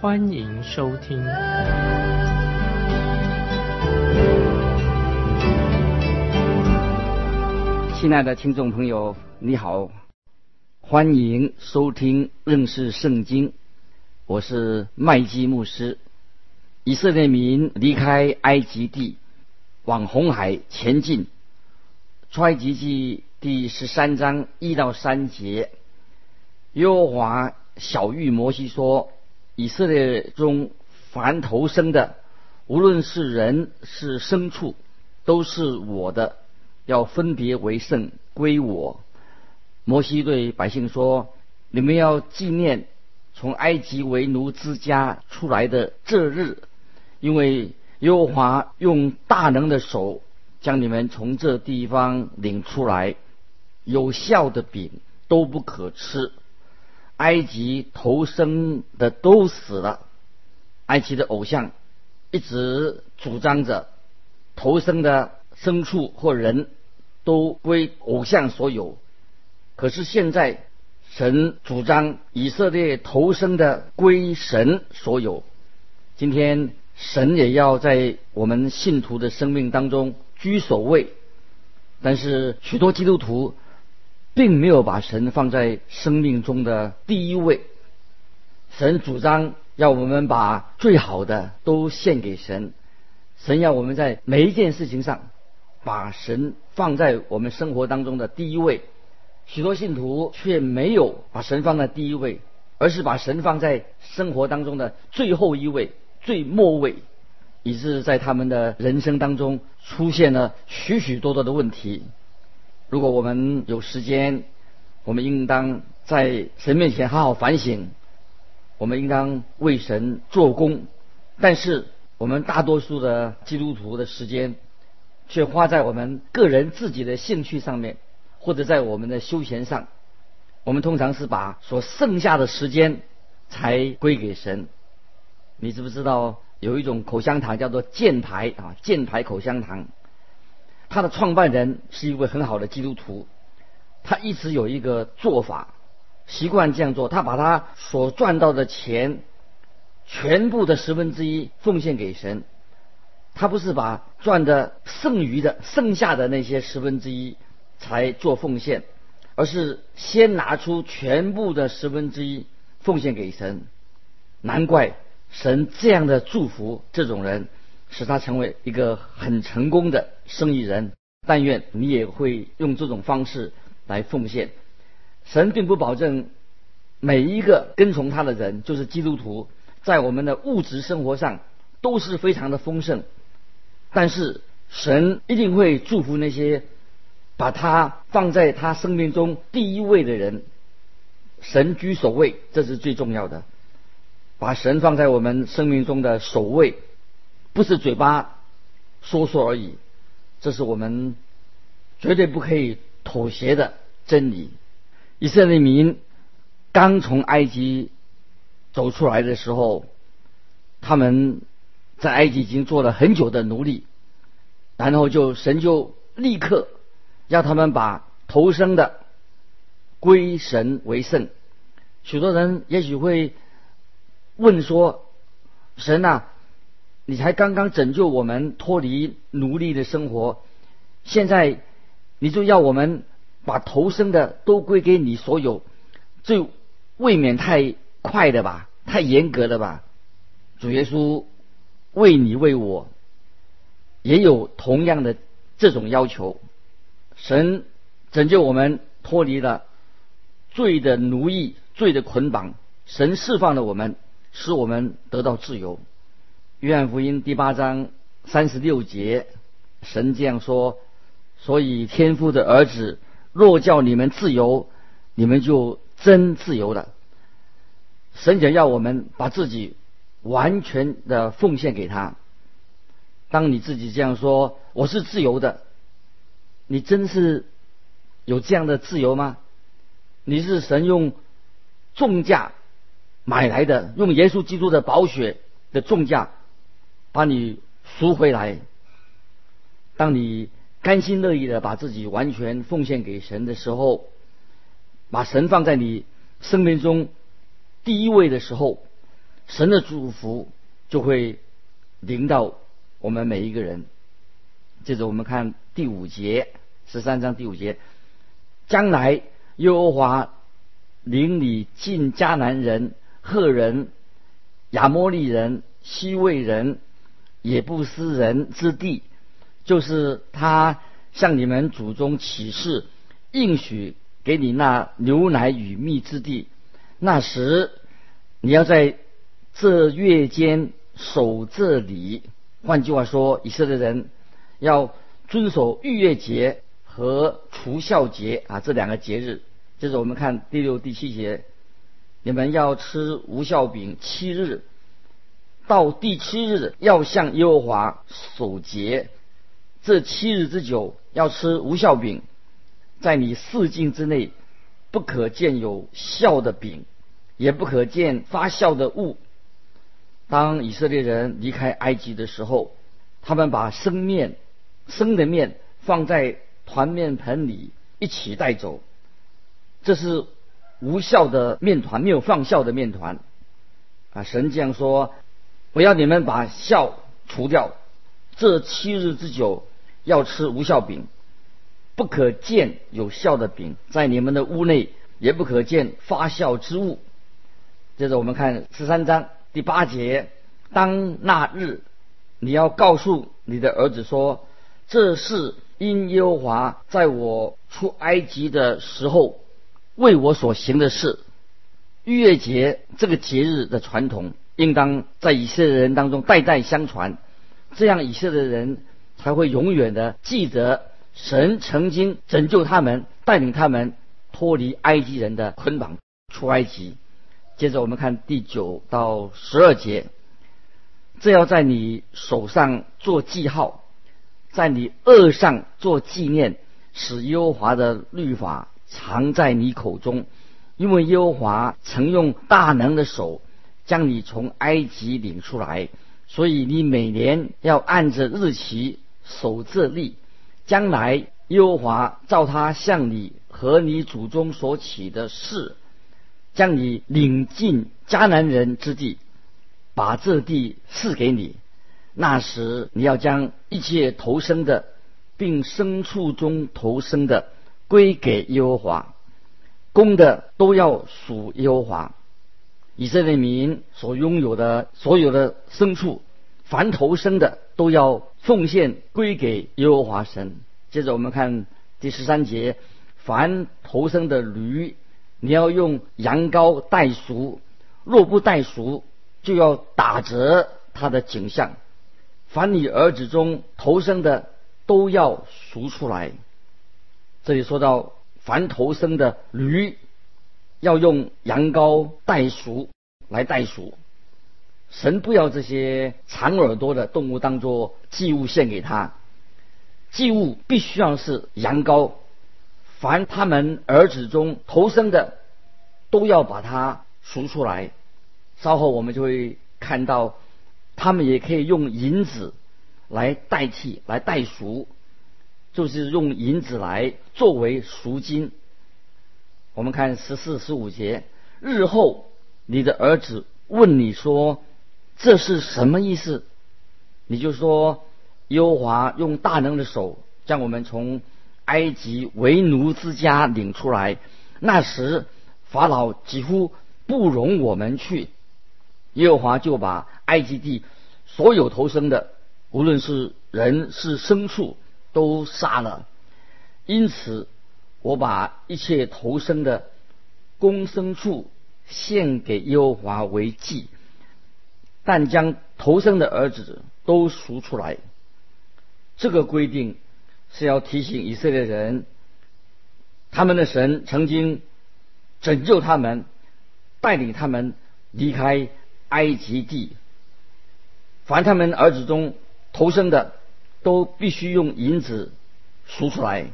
欢迎收听。亲爱的听众朋友，你好，欢迎收听认识圣经。我是麦基牧师。以色列民离开埃及地，往红海前进。出埃及记第十三章一到三节，耶和华小谕摩西说：“以色列中凡投生的，无论是人是牲畜，都是我的。”要分别为圣，归我。摩西对百姓说：“你们要纪念从埃及为奴之家出来的这日，因为耶和华用大能的手将你们从这地方领出来。有效的饼都不可吃，埃及投生的都死了。埃及的偶像一直主张着投生的牲畜或人。”都归偶像所有，可是现在神主张以色列投生的归神所有。今天神也要在我们信徒的生命当中居首位，但是许多基督徒并没有把神放在生命中的第一位。神主张要我们把最好的都献给神，神要我们在每一件事情上。把神放在我们生活当中的第一位，许多信徒却没有把神放在第一位，而是把神放在生活当中的最后一位、最末位，以致在他们的人生当中出现了许许多多的问题。如果我们有时间，我们应当在神面前好好反省，我们应当为神做工。但是我们大多数的基督徒的时间。却花在我们个人自己的兴趣上面，或者在我们的休闲上。我们通常是把所剩下的时间才归给神。你知不知道有一种口香糖叫做箭牌啊？箭牌口香糖，他的创办人是一位很好的基督徒，他一直有一个做法，习惯这样做。他把他所赚到的钱全部的十分之一奉献给神。他不是把赚的剩余的、剩下的那些十分之一才做奉献，而是先拿出全部的十分之一奉献给神。难怪神这样的祝福这种人，使他成为一个很成功的生意人。但愿你也会用这种方式来奉献。神并不保证每一个跟从他的人，就是基督徒，在我们的物质生活上都是非常的丰盛。但是神一定会祝福那些把他放在他生命中第一位的人，神居首位，这是最重要的。把神放在我们生命中的首位，不是嘴巴说说而已，这是我们绝对不可以妥协的真理。以色列民刚从埃及走出来的时候，他们。在埃及已经做了很久的奴隶，然后就神就立刻要他们把投生的归神为圣。许多人也许会问说：“神啊，你才刚刚拯救我们脱离奴隶的生活，现在你就要我们把投生的都归给你所有，这未免太快了吧？太严格了吧？”主耶稣。为你为我，也有同样的这种要求。神拯救我们脱离了罪的奴役、罪的捆绑，神释放了我们，使我们得到自由。约翰福音第八章三十六节，神这样说：“所以天父的儿子若叫你们自由，你们就真自由了。”神想要我们把自己完全的奉献给他。当你自己这样说，我是自由的，你真是有这样的自由吗？你是神用重价买来的，用耶稣基督的宝血的重价把你赎回来。当你甘心乐意的把自己完全奉献给神的时候，把神放在你生命中第一位的时候，神的祝福就会临到。我们每一个人，接着我们看第五节，十三章第五节，将来耶和华领你进迦南人、赫人、亚摩利人、西魏人、也不斯人之地，就是他向你们祖宗起誓应许给你那牛奶与蜜之地。那时你要在这月间守这里。换句话说，以色列人要遵守逾越节和除孝节啊这两个节日。接着我们看第六、第七节，你们要吃无孝饼七日，到第七日要向耶和华守节。这七日之久要吃无效饼，在你四境之内不可见有效的饼，也不可见发酵的物。当以色列人离开埃及的时候，他们把生面、生的面放在团面盆里一起带走。这是无效的面团，没有放酵的面团。啊，神这样说：我要你们把酵除掉。这七日之久要吃无效饼，不可见有效的饼在你们的屋内，也不可见发酵之物。接着我们看十三章。第八节，当那日，你要告诉你的儿子说：“这是因耶和华在我出埃及的时候为我所行的事。”逾越节这个节日的传统，应当在以色列人当中代代相传，这样以色列人才会永远的记得神曾经拯救他们，带领他们脱离埃及人的捆绑，出埃及。接着我们看第九到十二节，这要在你手上做记号，在你额上做纪念，使耶和华的律法藏在你口中，因为耶和华曾用大能的手将你从埃及领出来，所以你每年要按着日期守这例，将来耶和华照他向你和你祖宗所起的誓。将你领进迦南人之地，把这地赐给你。那时你要将一切投生的，并牲畜中投生的归给耶和华，公的都要属耶和华。以色列民所拥有的所有的牲畜，凡投生的都要奉献归给耶和华神。接着我们看第十三节，凡投生的驴。你要用羊羔代赎，若不代赎，就要打折它的景象。凡你儿子中投生的，都要赎出来。这里说到，凡投生的驴，要用羊羔代赎来代赎。神不要这些长耳朵的动物当做祭物献给他，祭物必须要是羊羔。凡他们儿子中投生的，都要把它赎出来。稍后我们就会看到，他们也可以用银子来代替、来代赎，就是用银子来作为赎金。我们看十四、十五节，日后你的儿子问你说：“这是什么意思？”你就说：“优华用大能的手将我们从。”埃及为奴之家领出来，那时法老几乎不容我们去，耶和华就把埃及地所有投生的，无论是人是牲畜，都杀了。因此，我把一切投生的公牲畜献给耶和华为祭，但将投生的儿子都赎出来。这个规定。是要提醒以色列人，他们的神曾经拯救他们，带领他们离开埃及地，凡他们儿子中投生的，都必须用银子赎出来。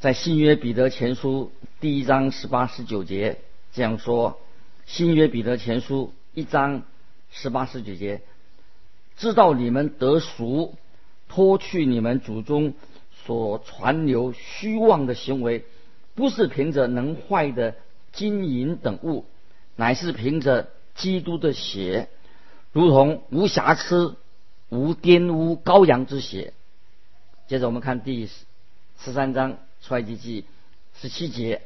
在新约彼得前书第一章十八十九节这样说：新约彼得前书一章十八十九节，知道你们得赎，脱去你们祖宗所传流虚妄的行为，不是凭着能坏的金银等物，乃是凭着基督的血，如同无瑕疵、无玷污羔羊之血。接着我们看第十三章。出埃及记十七节，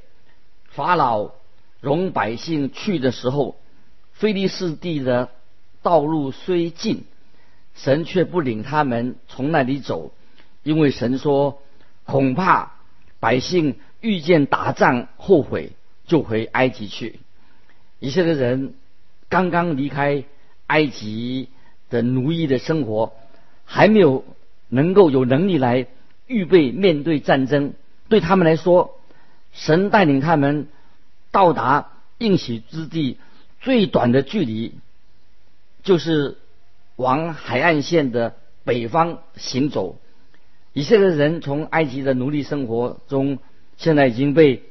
法老容百姓去的时候，菲利士地的道路虽近，神却不领他们从那里走，因为神说，恐怕百姓遇见打仗后悔，就回埃及去。以色列人刚刚离开埃及的奴役的生活，还没有能够有能力来预备面对战争。对他们来说，神带领他们到达应许之地最短的距离，就是往海岸线的北方行走。以色列人从埃及的奴隶生活中，现在已经被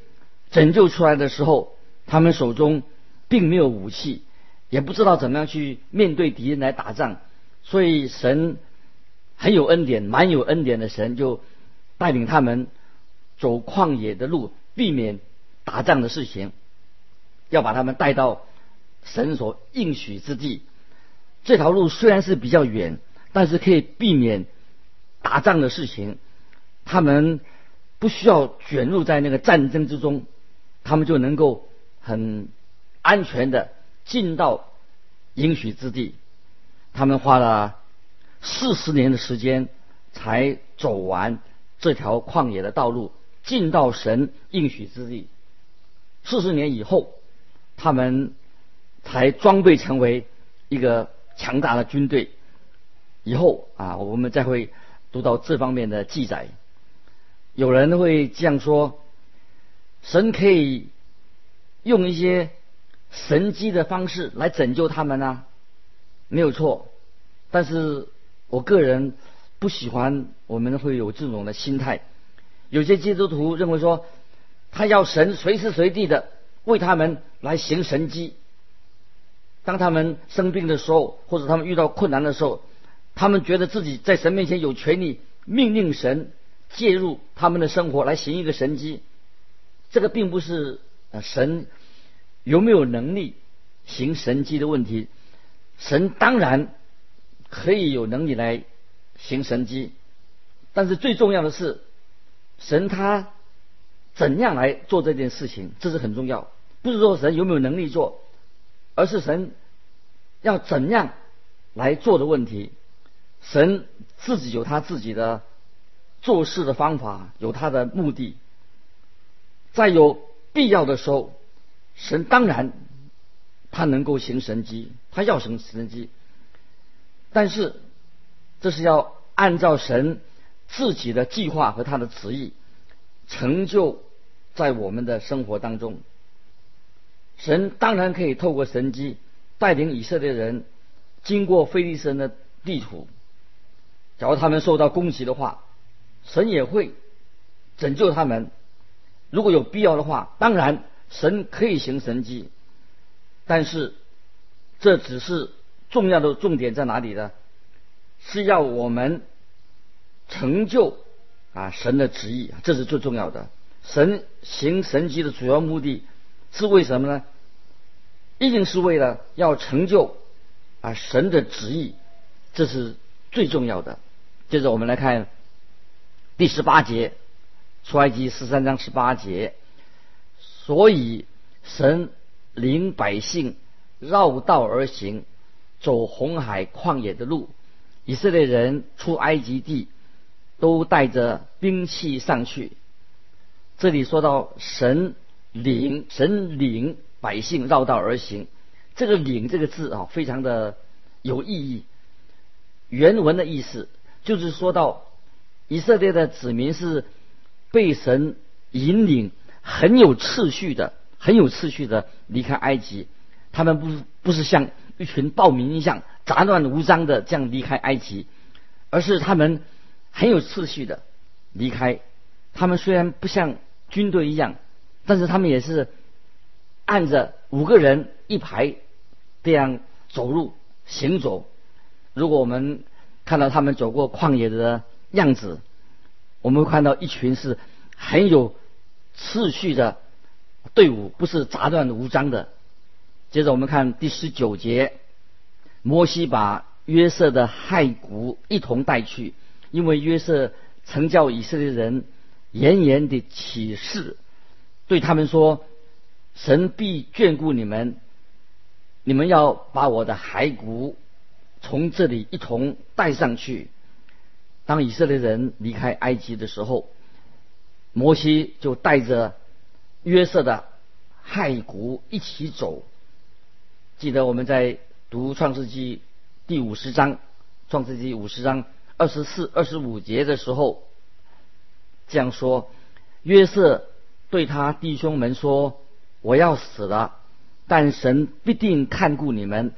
拯救出来的时候，他们手中并没有武器，也不知道怎么样去面对敌人来打仗，所以神很有恩典，蛮有恩典的神就带领他们。走旷野的路，避免打仗的事情，要把他们带到神所应许之地。这条路虽然是比较远，但是可以避免打仗的事情。他们不需要卷入在那个战争之中，他们就能够很安全的进到应许之地。他们花了四十年的时间才走完这条旷野的道路。进到神应许之地，四十年以后，他们才装备成为一个强大的军队。以后啊，我们再会读到这方面的记载。有人会这样说：神可以用一些神机的方式来拯救他们呢？没有错。但是我个人不喜欢我们会有这种的心态。有些基督徒认为说，他要神随时随地的为他们来行神迹。当他们生病的时候，或者他们遇到困难的时候，他们觉得自己在神面前有权利命令神介入他们的生活来行一个神迹。这个并不是呃神有没有能力行神迹的问题，神当然可以有能力来行神迹，但是最重要的是。神他怎样来做这件事情，这是很重要。不是说神有没有能力做，而是神要怎样来做的问题。神自己有他自己的做事的方法，有他的目的。在有必要的时候，神当然他能够行神迹，他要行神迹。但是这是要按照神。自己的计划和他的旨意成就在我们的生活当中。神当然可以透过神迹带领以色列人经过非利士人的地图。假如他们受到攻击的话，神也会拯救他们。如果有必要的话，当然神可以行神迹。但是这只是重要的重点在哪里呢？是要我们。成就啊神的旨意，这是最重要的。神行神迹的主要目的是为什么呢？一定是为了要成就啊神的旨意，这是最重要的。接着我们来看第十八节，出埃及十三章十八节。所以神领百姓绕道而行，走红海旷野的路。以色列人出埃及地。都带着兵器上去。这里说到神领神领百姓绕道而行，这个“领”这个字啊，非常的有意义。原文的意思就是说到以色列的子民是被神引领，很有次序的，很有次序的离开埃及。他们不不是像一群暴民一样杂乱无章的这样离开埃及，而是他们很有次序的离开。他们虽然不像军队一样，但是他们也是按着五个人一排这样走路行走。如果我们看到他们走过旷野的样子，我们会看到一群是很有次序的队伍，不是杂乱无章的。接着我们看第十九节，摩西把约瑟的骸骨一同带去，因为约瑟曾叫以色列人严严的起誓，对他们说：“神必眷顾你们，你们要把我的骸骨从这里一同带上去。”当以色列人离开埃及的时候，摩西就带着约瑟的骸骨一起走。记得我们在读创世纪第五十章，创世纪五十章二十四、二十五节的时候，这样说：约瑟对他弟兄们说：“我要死了，但神必定看顾你们，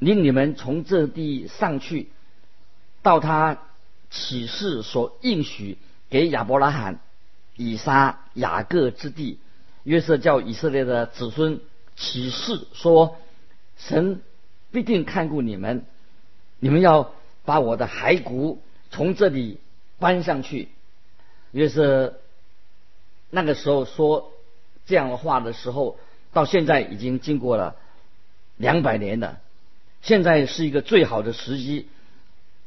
令你们从这地上去，到他启示所应许给亚伯拉罕、以撒、雅各之地。”约瑟叫以色列的子孙启示说。神必定看顾你们，你们要把我的骸骨从这里搬上去。约瑟那个时候说这样的话的时候，到现在已经经过了两百年了。现在是一个最好的时机，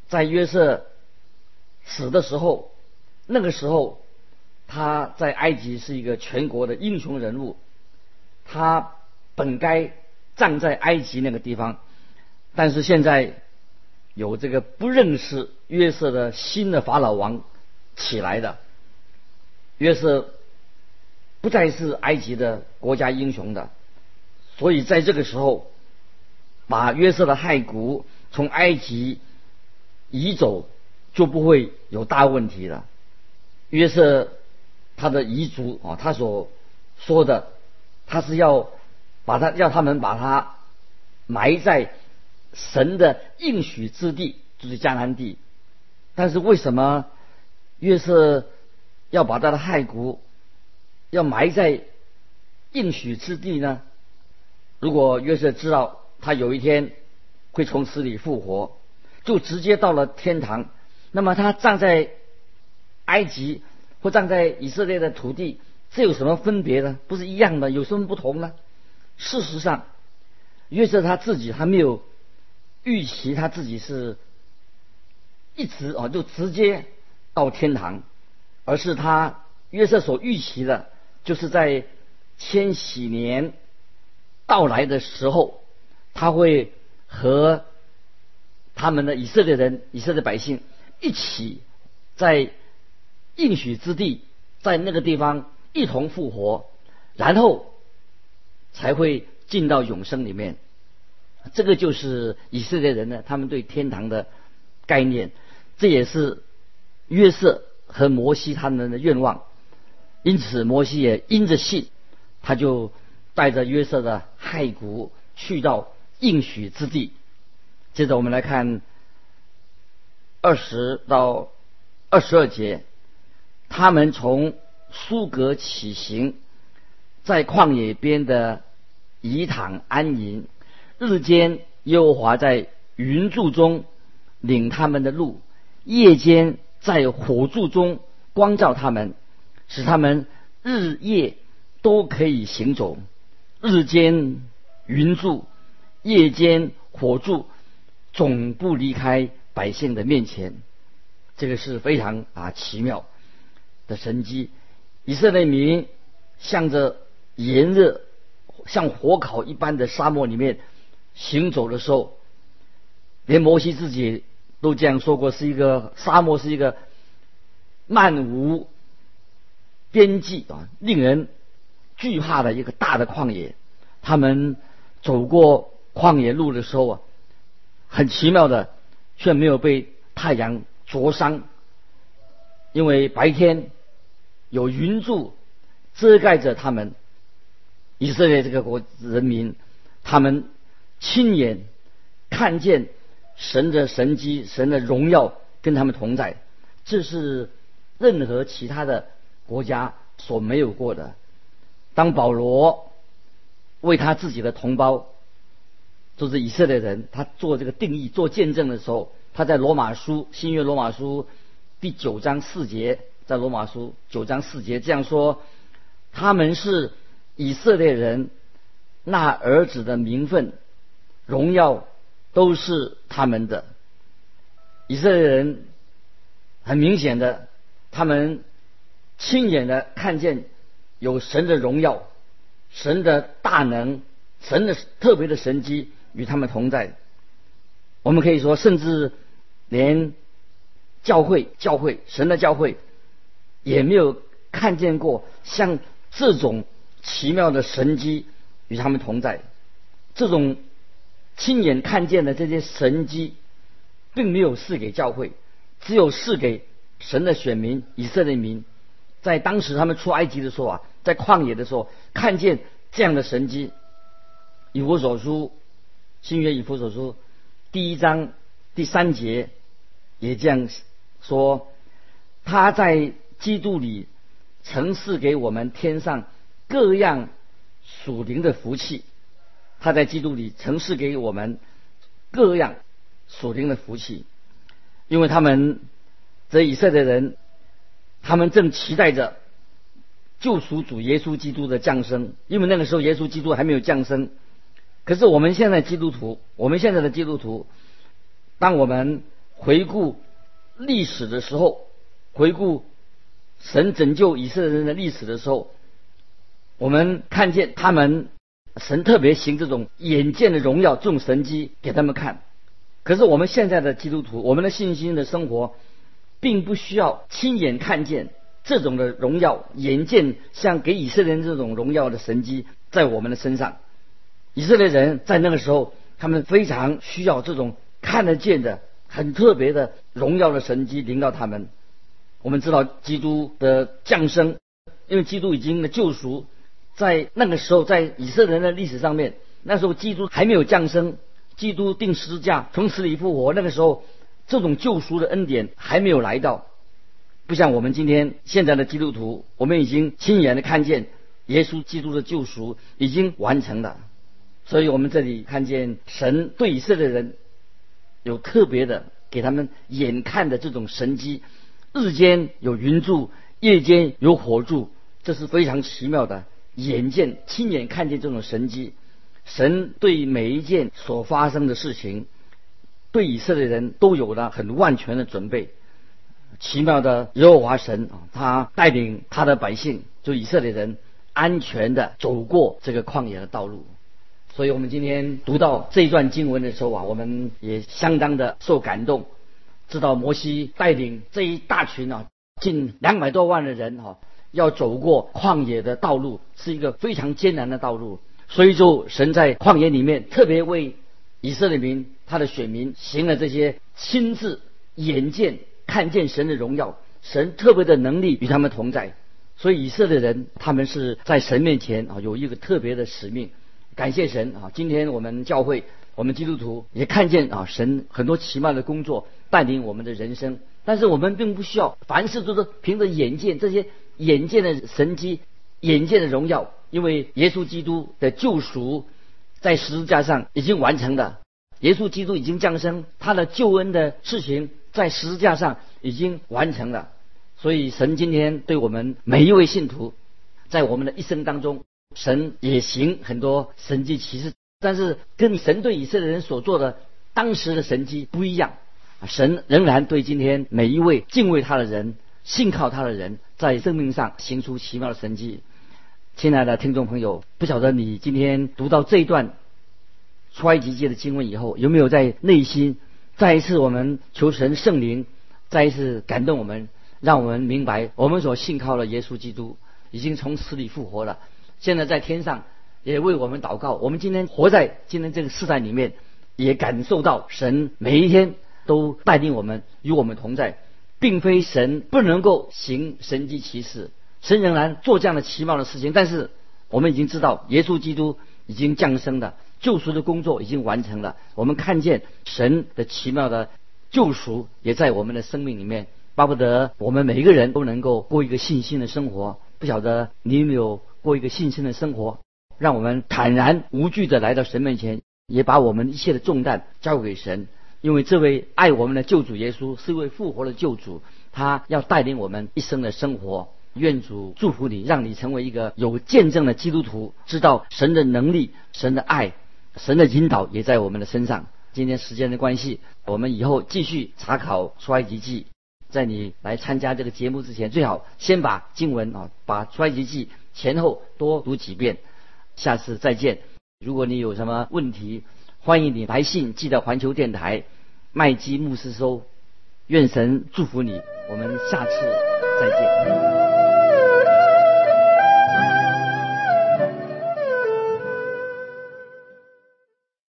在约瑟死的时候，那个时候他在埃及是一个全国的英雄人物，他本该。站在埃及那个地方，但是现在有这个不认识约瑟的新的法老王起来的，约瑟不再是埃及的国家英雄的，所以在这个时候，把约瑟的骸骨从埃及移走就不会有大问题了。约瑟他的遗族啊，他所说的，他是要。把他要他们把他埋在神的应许之地，就是迦南地。但是为什么约瑟要把他的骸骨要埋在应许之地呢？如果约瑟知道他有一天会从死里复活，就直接到了天堂，那么他站在埃及或站在以色列的土地，这有什么分别呢？不是一样的，有什么不同呢？事实上，约瑟他自己还没有预期他自己是一直啊就直接到天堂，而是他约瑟所预期的，就是在千禧年到来的时候，他会和他们的以色列人、以色列百姓一起在应许之地，在那个地方一同复活，然后。才会进到永生里面，这个就是以色列人呢，他们对天堂的概念，这也是约瑟和摩西他们的愿望。因此，摩西也因着信，他就带着约瑟的骸骨去到应许之地。接着，我们来看二十到二十二节，他们从苏格起行。在旷野边的以躺安营，日间耶和华在云柱中领他们的路，夜间在火柱中光照他们，使他们日夜都可以行走。日间云柱，夜间火柱，总不离开百姓的面前。这个是非常啊奇妙的神迹。以色列民向着。炎热像火烤一般的沙漠里面行走的时候，连摩西自己都这样说过：是一个沙漠，是一个漫无边际啊，令人惧怕的一个大的旷野。他们走过旷野路的时候啊，很奇妙的，却没有被太阳灼伤，因为白天有云柱遮盖着他们。以色列这个国人民，他们亲眼看见神的神迹、神的荣耀跟他们同在，这是任何其他的国家所没有过的。当保罗为他自己的同胞，就是以色列人，他做这个定义、做见证的时候，他在罗马书新约罗马书第九章四节，在罗马书九章四节这样说：他们是以色列人，那儿子的名分、荣耀都是他们的。以色列人很明显的，他们亲眼的看见。有神的荣耀，神的大能，神的特别的神机与他们同在。我们可以说，甚至连教会、教会、神的教会，也没有看见过像这种奇妙的神机与他们同在。这种亲眼看见的这些神机，并没有赐给教会，只有赐给神的选民以色列民。在当时他们出埃及的时候啊。在旷野的时候，看见这样的神迹，《以弗所书》新约《以弗所书》第一章第三节也这样说：他在基督里曾赐给我们天上各样属灵的福气。他在基督里曾是给我们各样属灵的福气，因为他们这以色列人，他们正期待着。救赎主耶稣基督的降生，因为那个时候耶稣基督还没有降生。可是我们现在基督徒，我们现在的基督徒，当我们回顾历史的时候，回顾神拯救以色列人的历史的时候，我们看见他们神特别行这种眼见的荣耀，这种神迹给他们看。可是我们现在的基督徒，我们的信心的生活，并不需要亲眼看见。这种的荣耀，眼见像给以色列人这种荣耀的神迹在我们的身上。以色列人在那个时候，他们非常需要这种看得见的、很特别的荣耀的神迹临到他们。我们知道基督的降生，因为基督已经的救赎，在那个时候，在以色列人的历史上面，那时候基督还没有降生，基督定十字架从死里复活，那个时候这种救赎的恩典还没有来到。不像我们今天现在的基督徒，我们已经亲眼的看见耶稣基督的救赎已经完成了，所以我们这里看见神对以色列人有特别的给他们眼看的这种神迹，日间有云柱，夜间有火柱，这是非常奇妙的，眼见亲眼看见这种神迹，神对每一件所发生的事情，对以色列人都有了很万全的准备。奇妙的耶和华神啊，他带领他的百姓，就以色列人，安全的走过这个旷野的道路。所以，我们今天读到这一段经文的时候啊，我们也相当的受感动，知道摩西带领这一大群啊，近两百多万的人哈，要走过旷野的道路，是一个非常艰难的道路。所以，就神在旷野里面特别为以色列民他的选民行了这些亲自眼见。看见神的荣耀，神特别的能力与他们同在，所以以色列人他们是在神面前啊有一个特别的使命。感谢神啊！今天我们教会，我们基督徒也看见啊神很多奇妙的工作带领我们的人生。但是我们并不需要凡事都是凭着眼见这些眼见的神迹、眼见的荣耀，因为耶稣基督的救赎在十字架上已经完成了。耶稣基督已经降生，他的救恩的事情。在十字架上已经完成了，所以神今天对我们每一位信徒，在我们的一生当中，神也行很多神迹奇事，但是跟神对以色列人所做的当时的神迹不一样。神仍然对今天每一位敬畏他的人、信靠他的人，在生命上行出奇妙的神迹。亲爱的听众朋友，不晓得你今天读到这一段出埃及记的经文以后，有没有在内心？再一次，我们求神圣灵再一次感动我们，让我们明白，我们所信靠的耶稣基督已经从死里复活了，现在在天上也为我们祷告。我们今天活在今天这个时代里面，也感受到神每一天都带领我们，与我们同在，并非神不能够行神迹奇事，神仍然做这样的奇妙的事情。但是我们已经知道，耶稣基督已经降生了。救赎的工作已经完成了。我们看见神的奇妙的救赎也在我们的生命里面，巴不得我们每一个人都能够过一个信心的生活。不晓得你有没有过一个信心的生活？让我们坦然无惧的来到神面前，也把我们一切的重担交给神，因为这位爱我们的救主耶稣是一位复活的救主，他要带领我们一生的生活。愿主祝福你，让你成为一个有见证的基督徒，知道神的能力、神的爱、神的引导也在我们的身上。今天时间的关系，我们以后继续查考出埃及记。在你来参加这个节目之前，最好先把经文啊，把出埃及记前后多读几遍。下次再见。如果你有什么问题，欢迎你来信寄到环球电台麦基牧师收。愿神祝福你。我们下次再见。